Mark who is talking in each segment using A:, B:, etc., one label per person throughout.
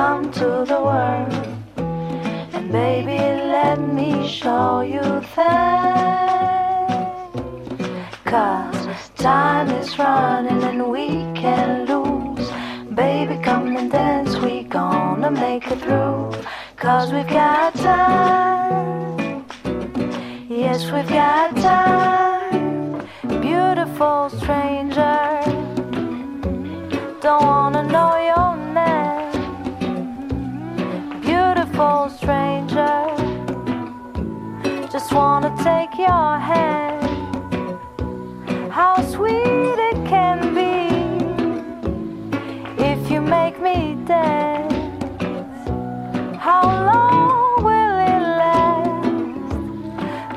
A: Come to the world. And baby, let me show you that. Cause time is running and we can lose. Baby, come and dance, we gonna make it through. Cause we've got time. Yes, we've got time. Beautiful stranger. Don't wanna know stranger. Just wanna take your hand. How sweet it can be if you make me dance. How long will it last,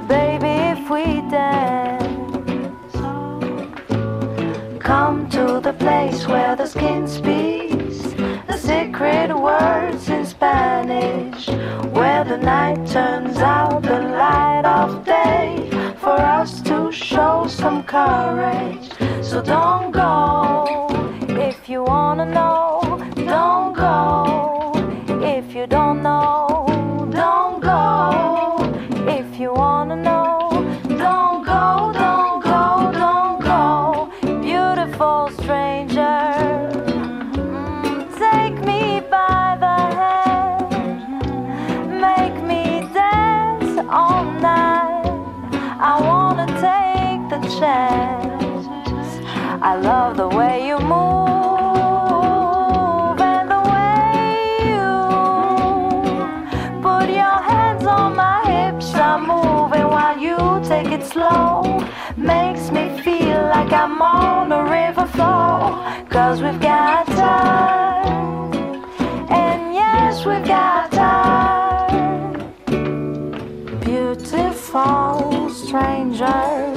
A: baby, if we dance? Come to the place where the skin speaks secret words in Spanish, where the night turns out the light of day for us to show some courage. So don't go if you wanna know, don't go if you don't know, I love the way you move and the way you put your hands on my hips. I'm moving while you take it slow. Makes me feel like I'm on a river flow. Cause we've got time. And yes, we've got time. Beautiful stranger,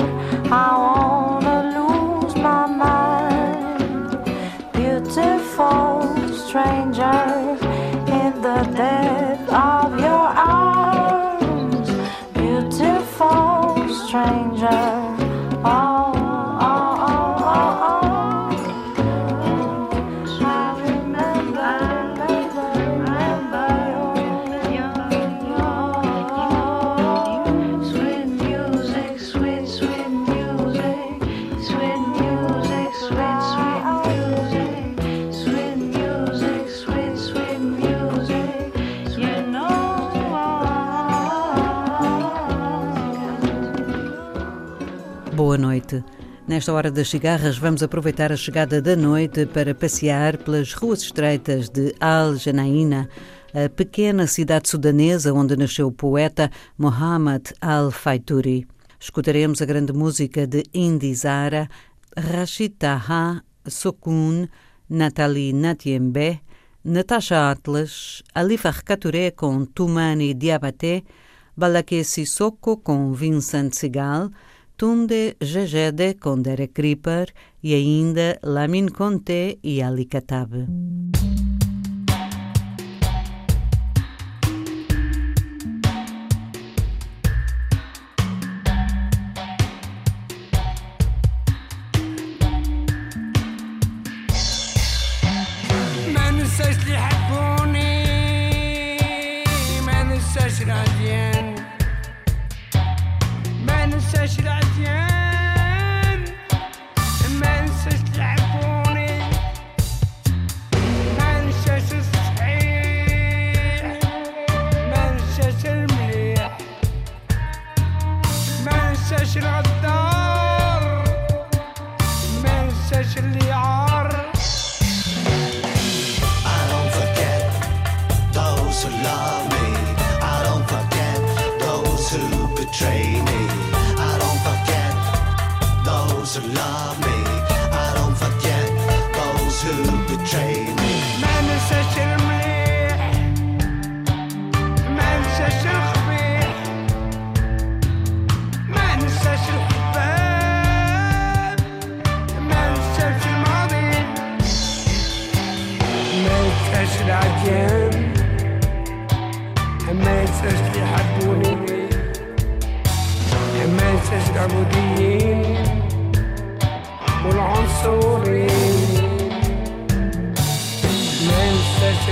B: Boa noite. Nesta hora das cigarras, vamos aproveitar a chegada da noite para passear pelas ruas estreitas de Al Janaína, a pequena cidade sudanesa onde nasceu o poeta Mohamed Al-Faituri. Escutaremos a grande música de Indy Zara, Rashid Taha, Sokun, Nathalie Natiembe, Natasha Atlas, Alifa Rekature com Tumani Diabaté, Balaké Sissoko com Vincent Segal, Tunde Jejede com Derek Creeper e ainda Lamin Conté e Ali Katab.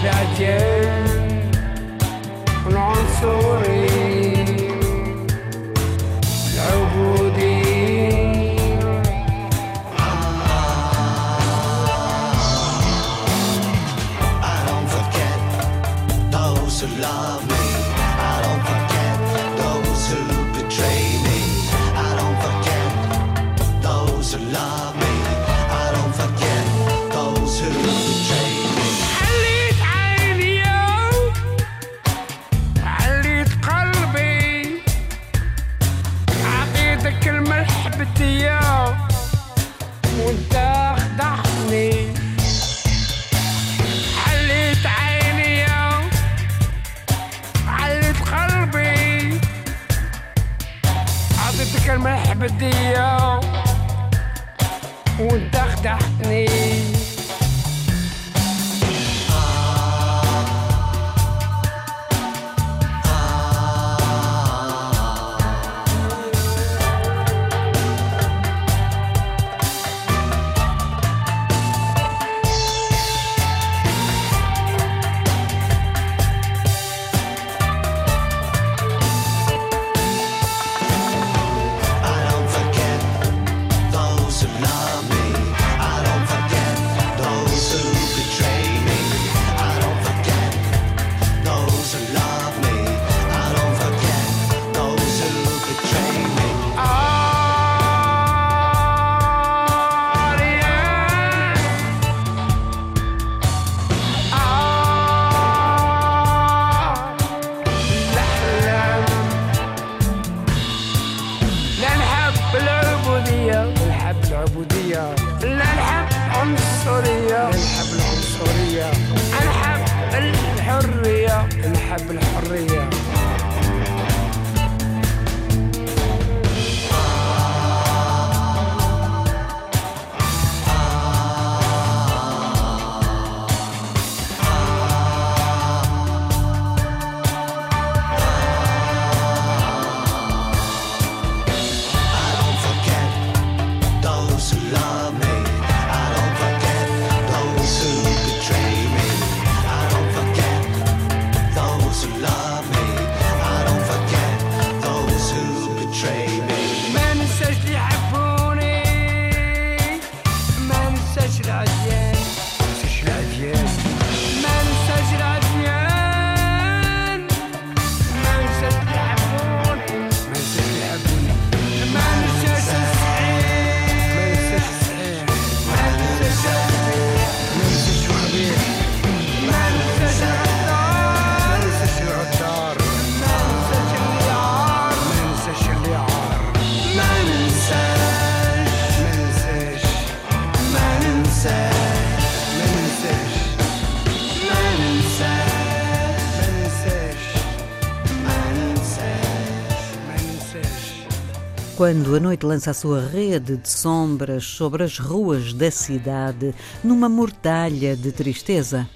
C: adieu
B: Quando a noite lança a sua rede de sombras sobre as ruas da cidade, numa mortalha de tristeza,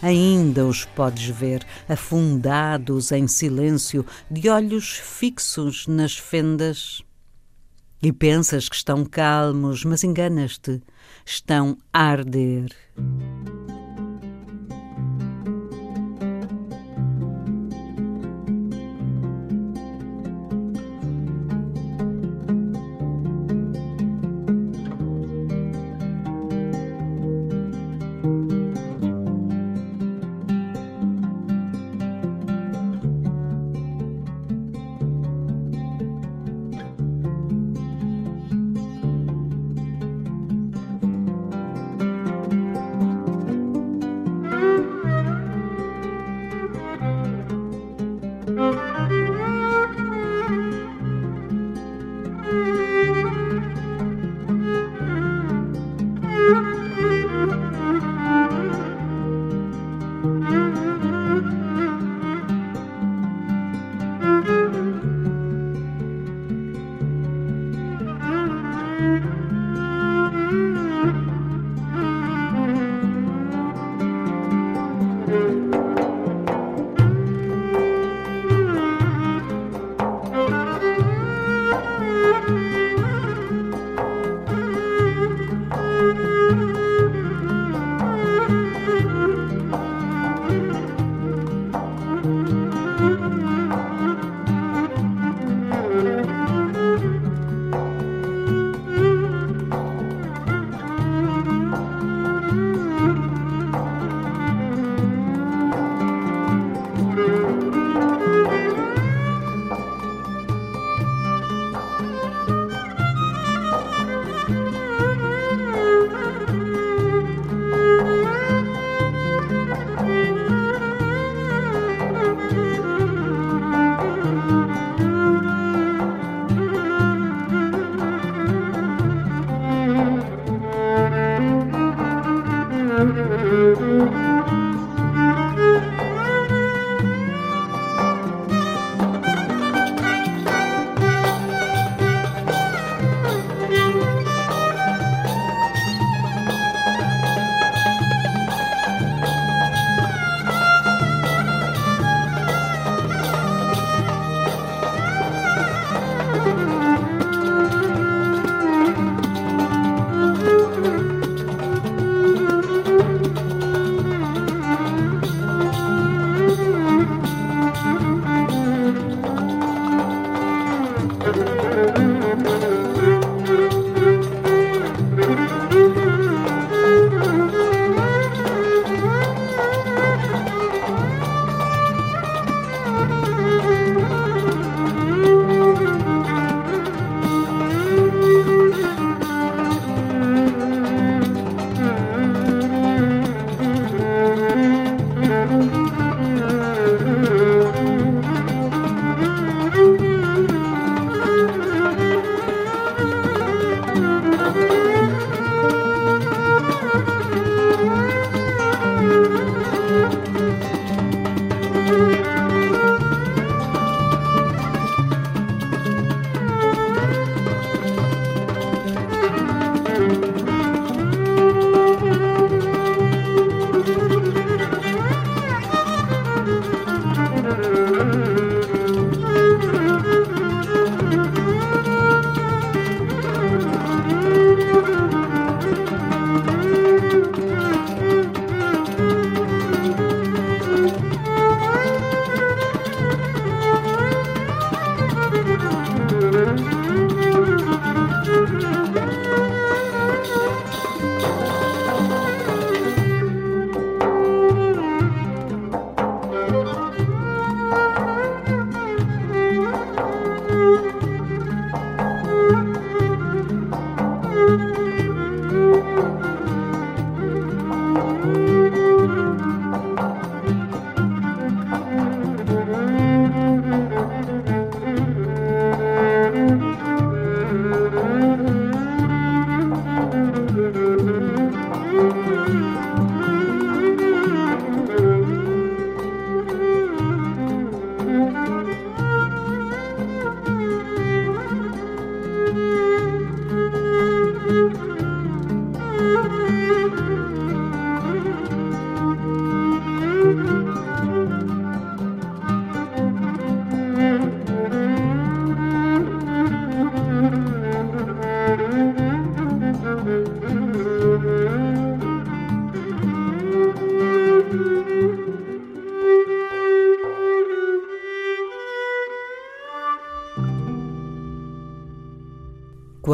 B: ainda os podes ver, afundados em silêncio, de olhos fixos nas fendas. E pensas que estão calmos, mas enganas-te, estão a arder.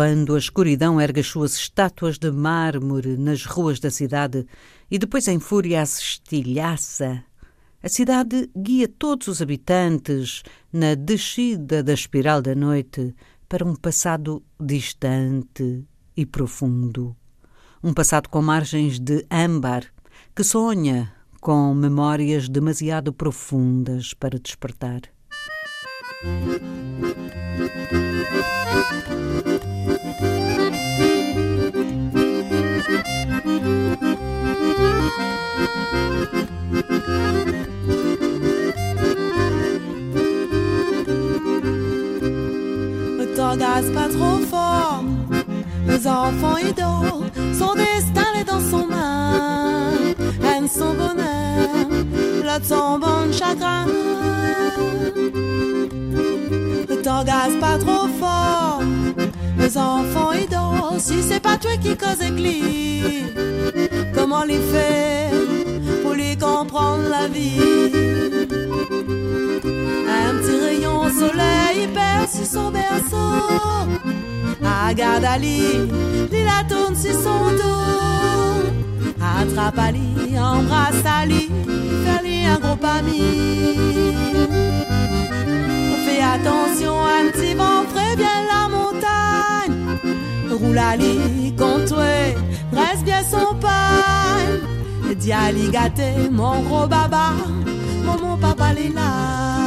B: Quando a escuridão ergue as suas estátuas de mármore nas ruas da cidade e depois em fúria as estilhaça, a cidade guia todos os habitantes na descida da espiral da noite para um passado distante e profundo. Um passado com margens de âmbar que sonha com memórias demasiado profundas para despertar.
C: Ne t'engage pas trop fort, les enfants idoles, son destin est dans son main, aime son bonheur, le son bon chagrin. Ne t'engage pas trop fort, les enfants idoles, si c'est pas toi qui cause éclit, comment les faire pour lui comprendre la vie? Un petit rayon soleil perce son berceau. Regarde Ali, la tourne sur son dos. Attrape Ali, embrasse Ali, fais-lui un gros ami. Fais attention, un petit vent bien la montagne. Roule Ali toi, reste bien son pain. Dis Ali gâté, mon gros baba, mon papa l'est là.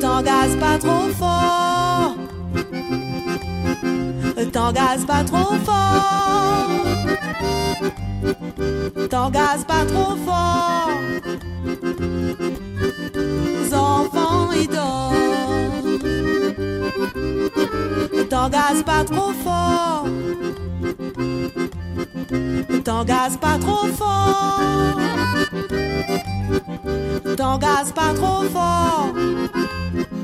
C: T'engage pas trop fort. T'engage pas trop fort. T'engage pas trop fort. Les enfants ils dorment. T'engage pas trop fort. T'engage pas trop fort. T'engage pas trop fort.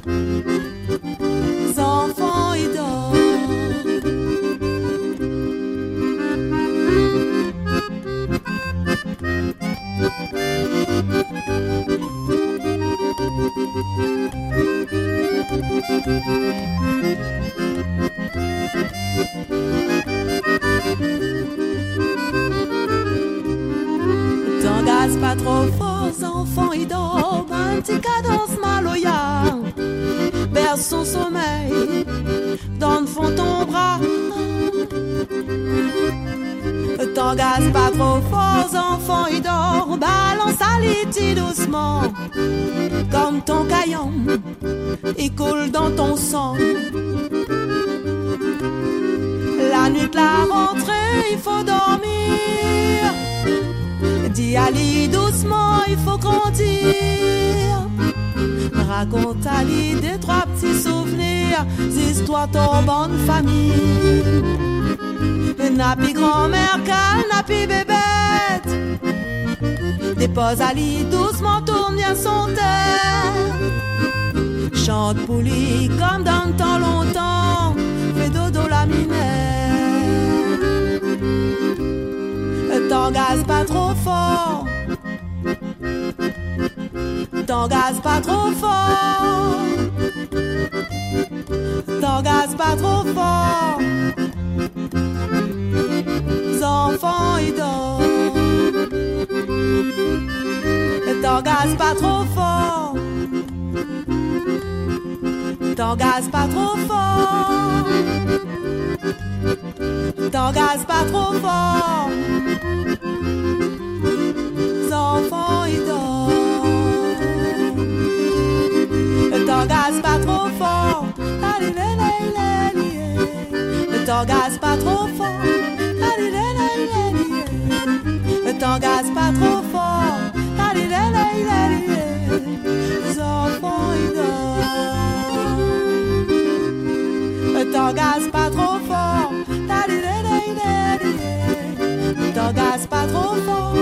C: Les enfants ils dorment. Pas trop fort, les enfants ils dorment. Un petit cadence maloya berce son sommeil dans le fond ton bras. T'engage pas trop fort, les enfants ils dorment. Balance à doucement, comme ton caillon, il coule dans ton sang. La nuit de la rentrée, il faut dormir. Dis Ali doucement, il faut grandir. Raconte Ali des trois petits souvenirs, histoires ton bonne famille. Napi grand-mère, napi bébête. Dépose Ali doucement, tourne bien son tête. Chante pour lui comme dans le temps longtemps, fais dodo la minette. T'engage pas trop fort. T'engage pas trop fort. T'engage pas trop fort. Les enfants ils dorment. T'engage pas trop fort. T'engage pas trop fort. T'engage pas trop fort. T'engage pas trop fort. Allez, lé, lé, lé, lé. T'engage pas trop fort. Allez, lé, lé, lé. T'engage pas trop fort. Allez, lé, lé. Les enfants ils dorment. T'engage pas trop fort. Allez, lé, lé, lé. T'engage pas trop fort.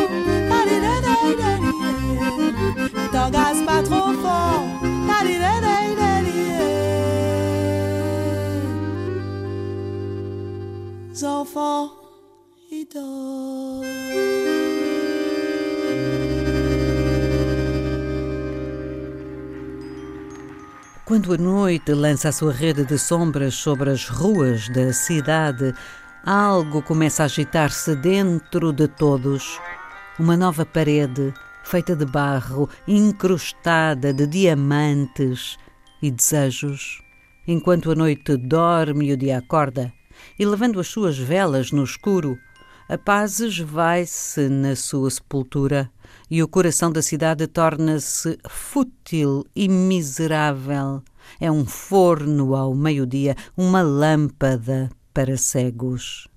C: Enfants, ils dorment.
B: Enquanto a noite lança a sua rede de sombras sobre as ruas da cidade, algo começa a agitar-se dentro de todos. Uma nova parede, feita de barro, incrustada de diamantes e desejos. Enquanto a noite dorme e o dia acorda, e levando as suas velas no escuro, a paz esvai-se na sua sepultura e o coração da cidade torna-se fútil e miserável. É um forno ao meio-dia, uma lâmpada para cegos.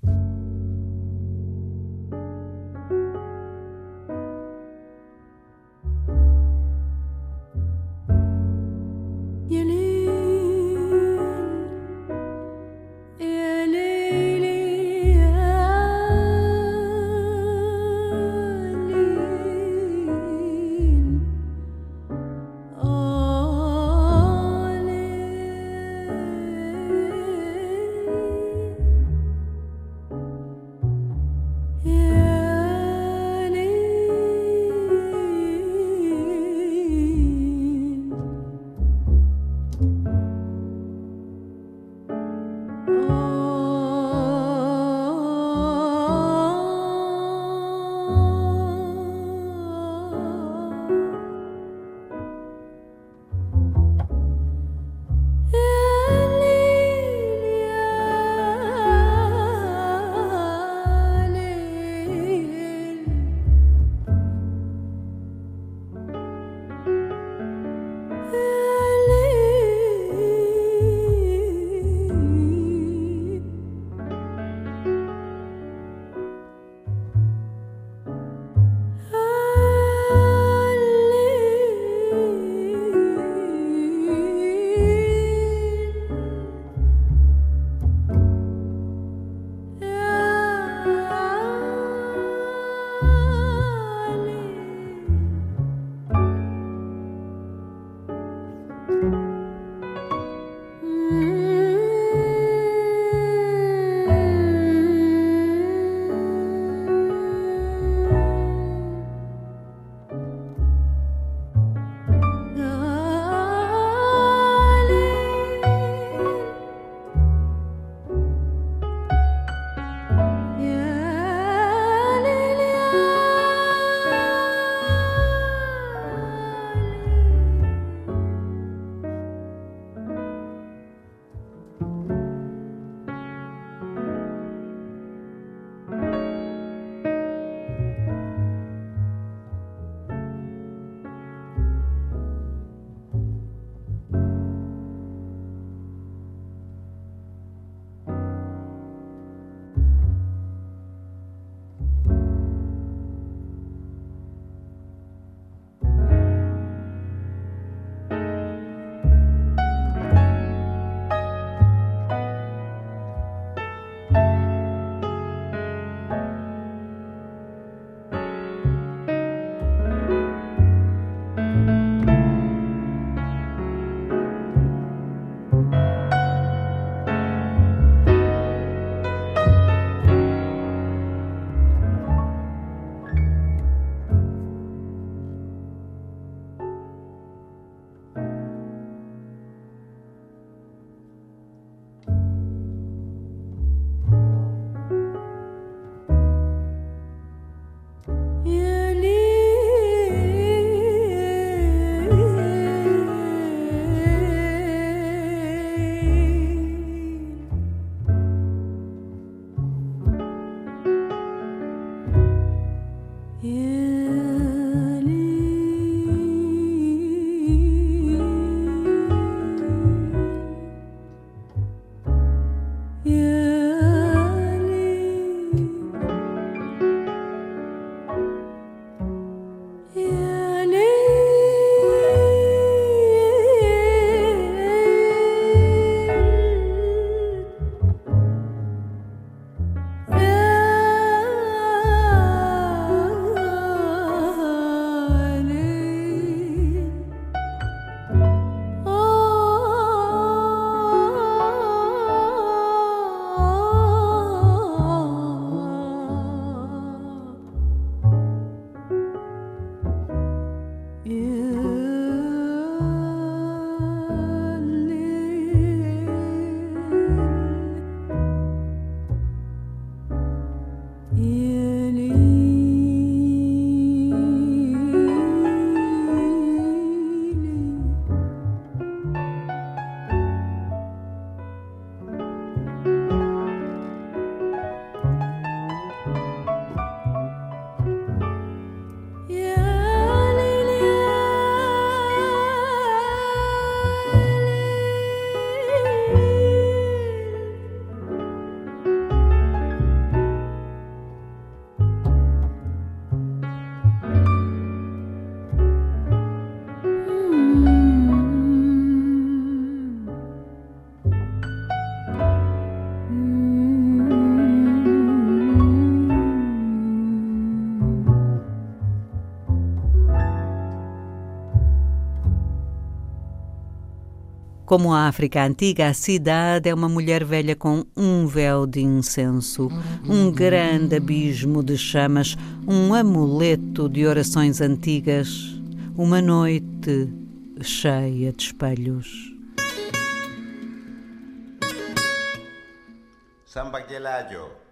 B: Como a África antiga, a cidade é uma mulher velha com um véu de incenso, um grande abismo de chamas, um amuleto de orações antigas, uma noite cheia de espelhos.
D: Samba Gelayo.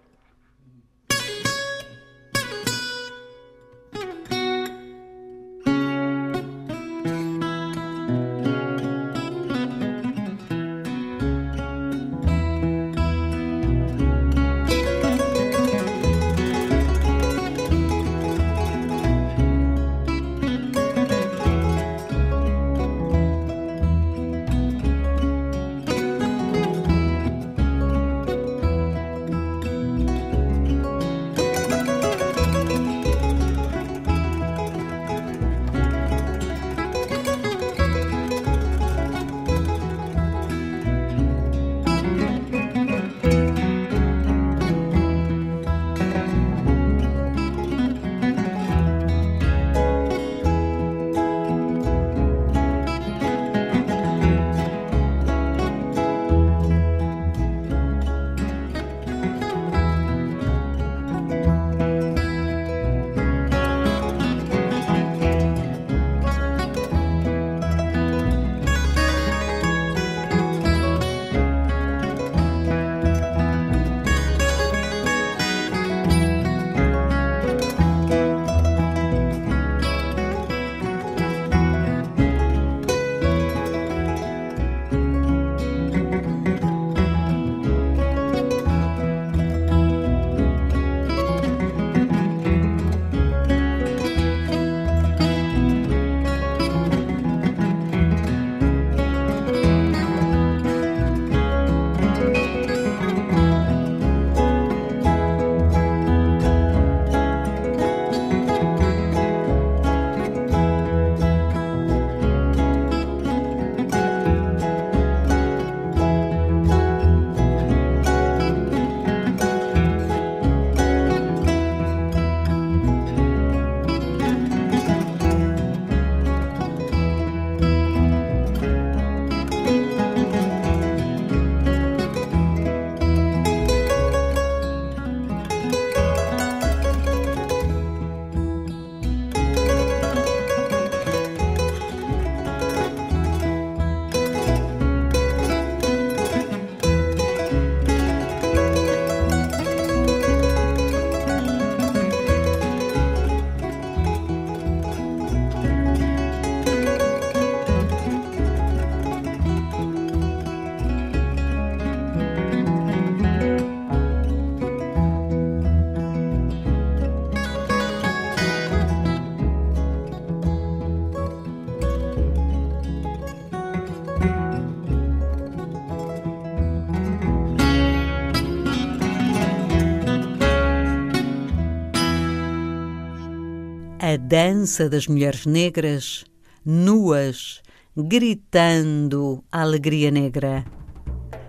B: A dança das mulheres negras, nuas, gritando a alegria negra.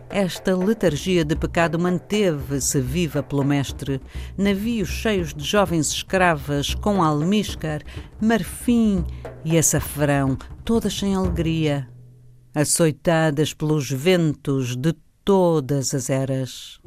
B: Esta letargia de pecado manteve-se viva pelo mestre. Navios cheios de jovens escravas com almíscar, marfim e açafrão, todas sem alegria, açoitadas pelos ventos de todas as eras.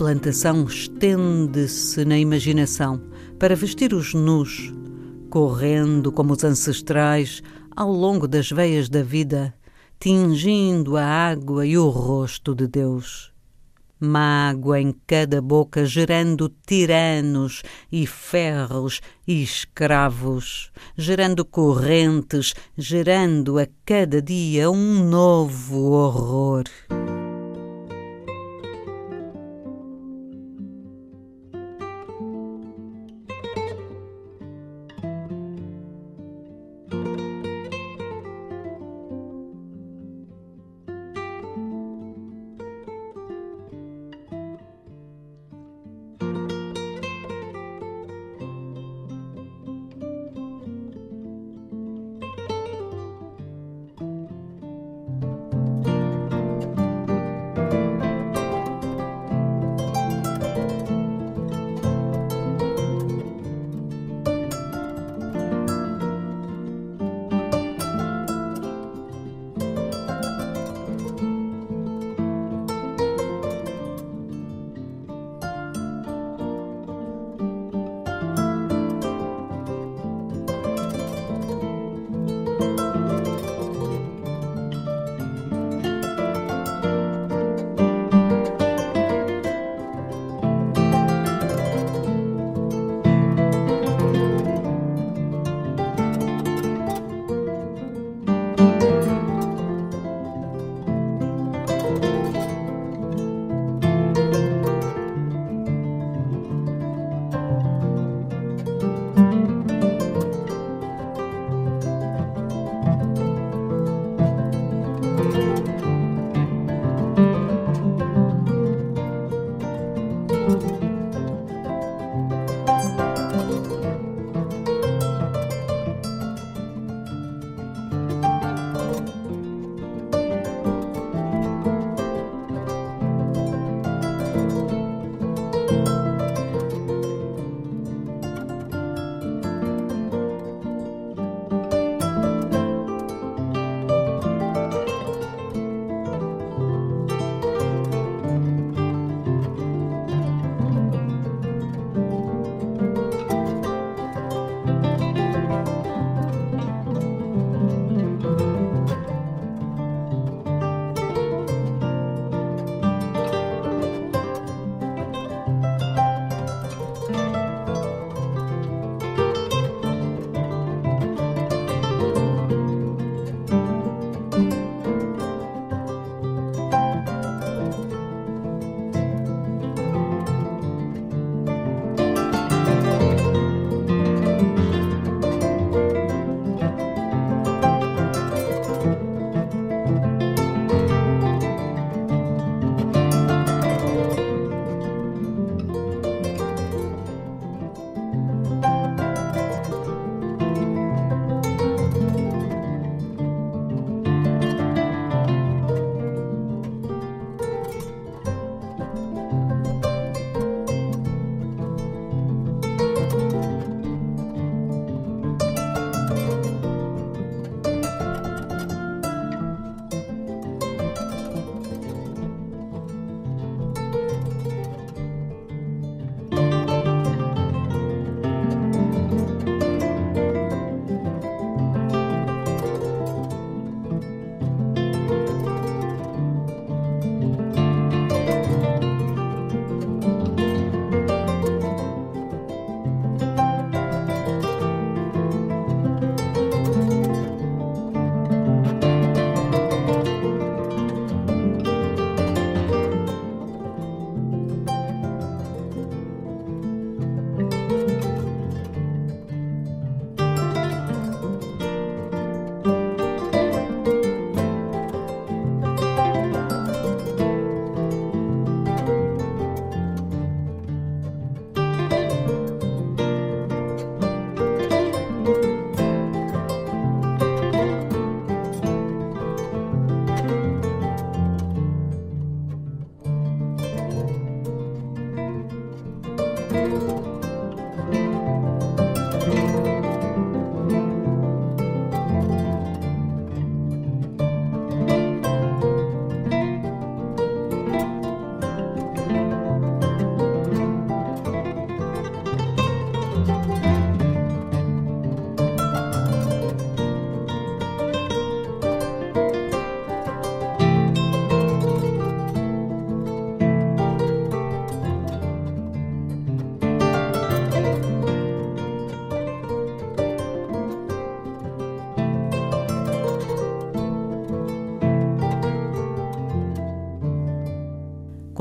B: Plantação estende-se na imaginação para vestir os nus, correndo como os ancestrais ao longo das veias da vida, tingindo a água e o rosto de Deus. Mágoa em cada boca, gerando tiranos e ferros e escravos, gerando correntes, gerando a cada dia um novo horror.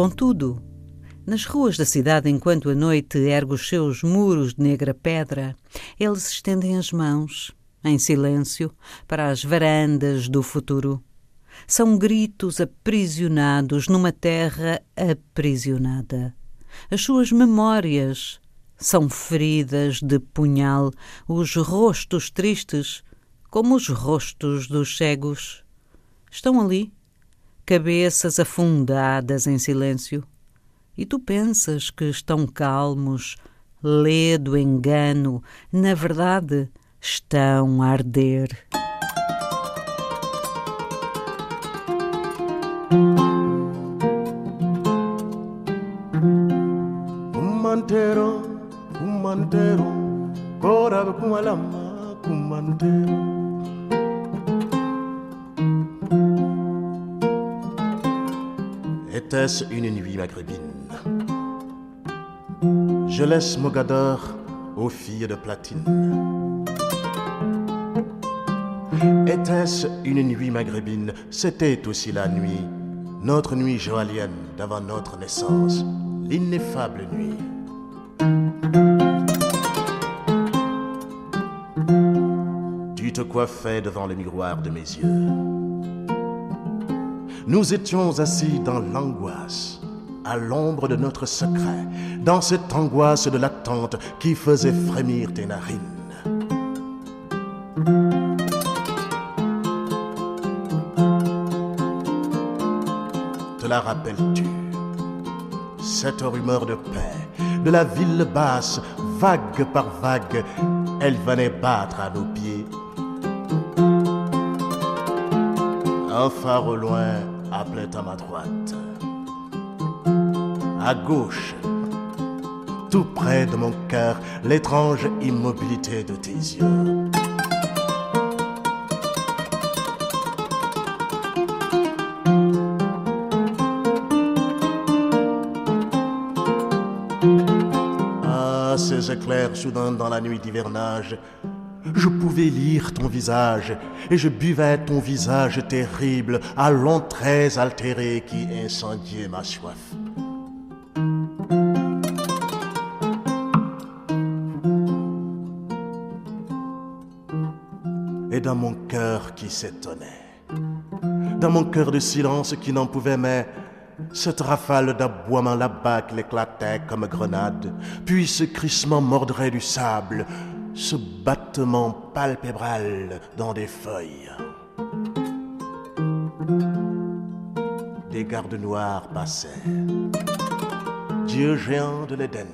B: Contudo, nas ruas da cidade, enquanto a noite ergue os seus muros de negra pedra, eles estendem as mãos, em silêncio, para as varandas do futuro. São gritos aprisionados numa terra aprisionada. As suas memórias são feridas de punhal, os rostos tristes, como os rostos dos cegos. Estão ali, cabeças afundadas em silêncio. E tu pensas que estão calmos, lê do engano, na verdade, estão a arder.
D: Était-ce une nuit maghrébine Je laisse Mogador aux filles de platine. Était-ce une nuit maghrébine C'était aussi la nuit, notre nuit joalienne d'avant notre naissance, l'ineffable nuit. Tu te coiffais devant le miroir de mes yeux. Nous étions assis dans l'angoisse, à l'ombre de notre secret, dans cette angoisse de l'attente qui faisait frémir tes narines. Te la rappelles-tu? Cette rumeur de paix, de la ville basse, vague par vague, elle venait battre à nos pieds. Un phare au loin appelait à ma droite. À gauche, tout près de mon cœur, l'étrange immobilité de tes yeux. Ah, ces éclairs soudains dans la nuit d'hivernage, ton visage, et je buvais ton visage terrible à longs traits qui incendiaient ma soif. Et dans mon cœur qui s'étonnait, dans mon cœur de silence qui n'en pouvait mais cette rafale d'aboiement là-bas qui éclatait comme grenade, puis ce crissement mordrait du sable, ce battement palpébral dans des feuilles. Des gardes noirs passaient, dieux géants de l'Éden,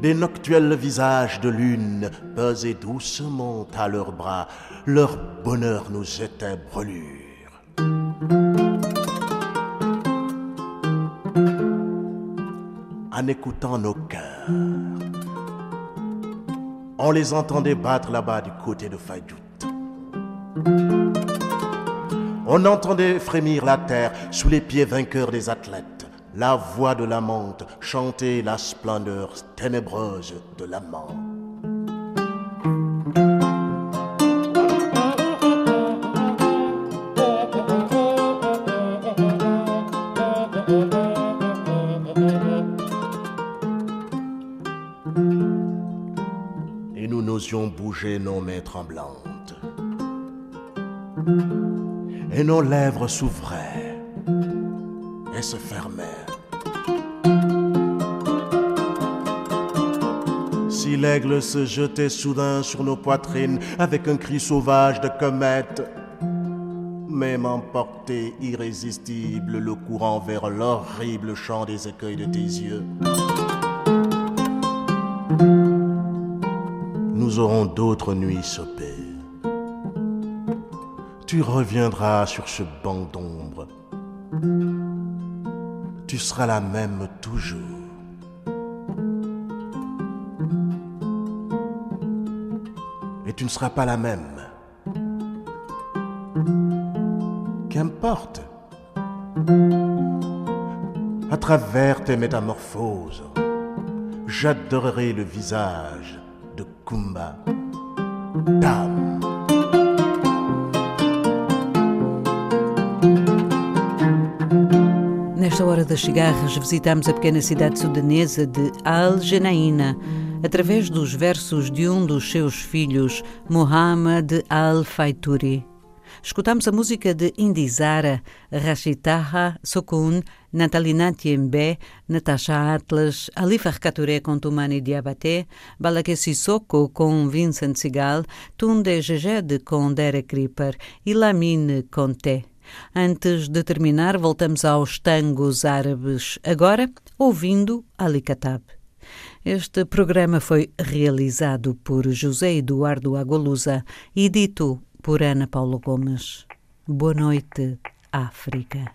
D: des noctuels visages de lune pesaient doucement à leurs bras, leur bonheur nous était brûlure. En écoutant nos cœurs, on les entendait battre là-bas du côté de Fayout. On entendait frémir la terre sous les pieds vainqueurs des athlètes, la voix de l'amante chanter la splendeur ténébreuse de l'amant. Nos mains tremblantes. Et nos lèvres s'ouvraient et se fermèrent. Si l'aigle se jetait soudain sur nos poitrines avec un cri sauvage de comète, même emporté irrésistible le courant vers l'horrible chant des écueils de tes yeux. Nous aurons d'autres nuits sopées. Tu reviendras sur ce banc d'ombre. Tu seras la même toujours. Et tu ne seras pas la même. Qu'importe. À travers tes métamorphoses, j'adorerai le visage
B: Nesta hora das Cigarras visitamos a pequena cidade sudanesa de Al-Janaína, através dos versos de um dos seus filhos, Muhammad Al-Faituri. Escutamos a música de Indizara, Rashitaha Sokun, Natalina Tiembe, Natasha Atlas, Alifa Rekature com Tumani Diabaté, Balaké Sissoko com Vincent Sigal, Tunde Jejed com Derek Ripper e Lamine Conté. Antes de terminar, voltamos aos tangos árabes, agora ouvindo Ali Katab. Este programa foi realizado por José Eduardo Agolusa e dito por Ana Paula Gomes. Boa noite, África.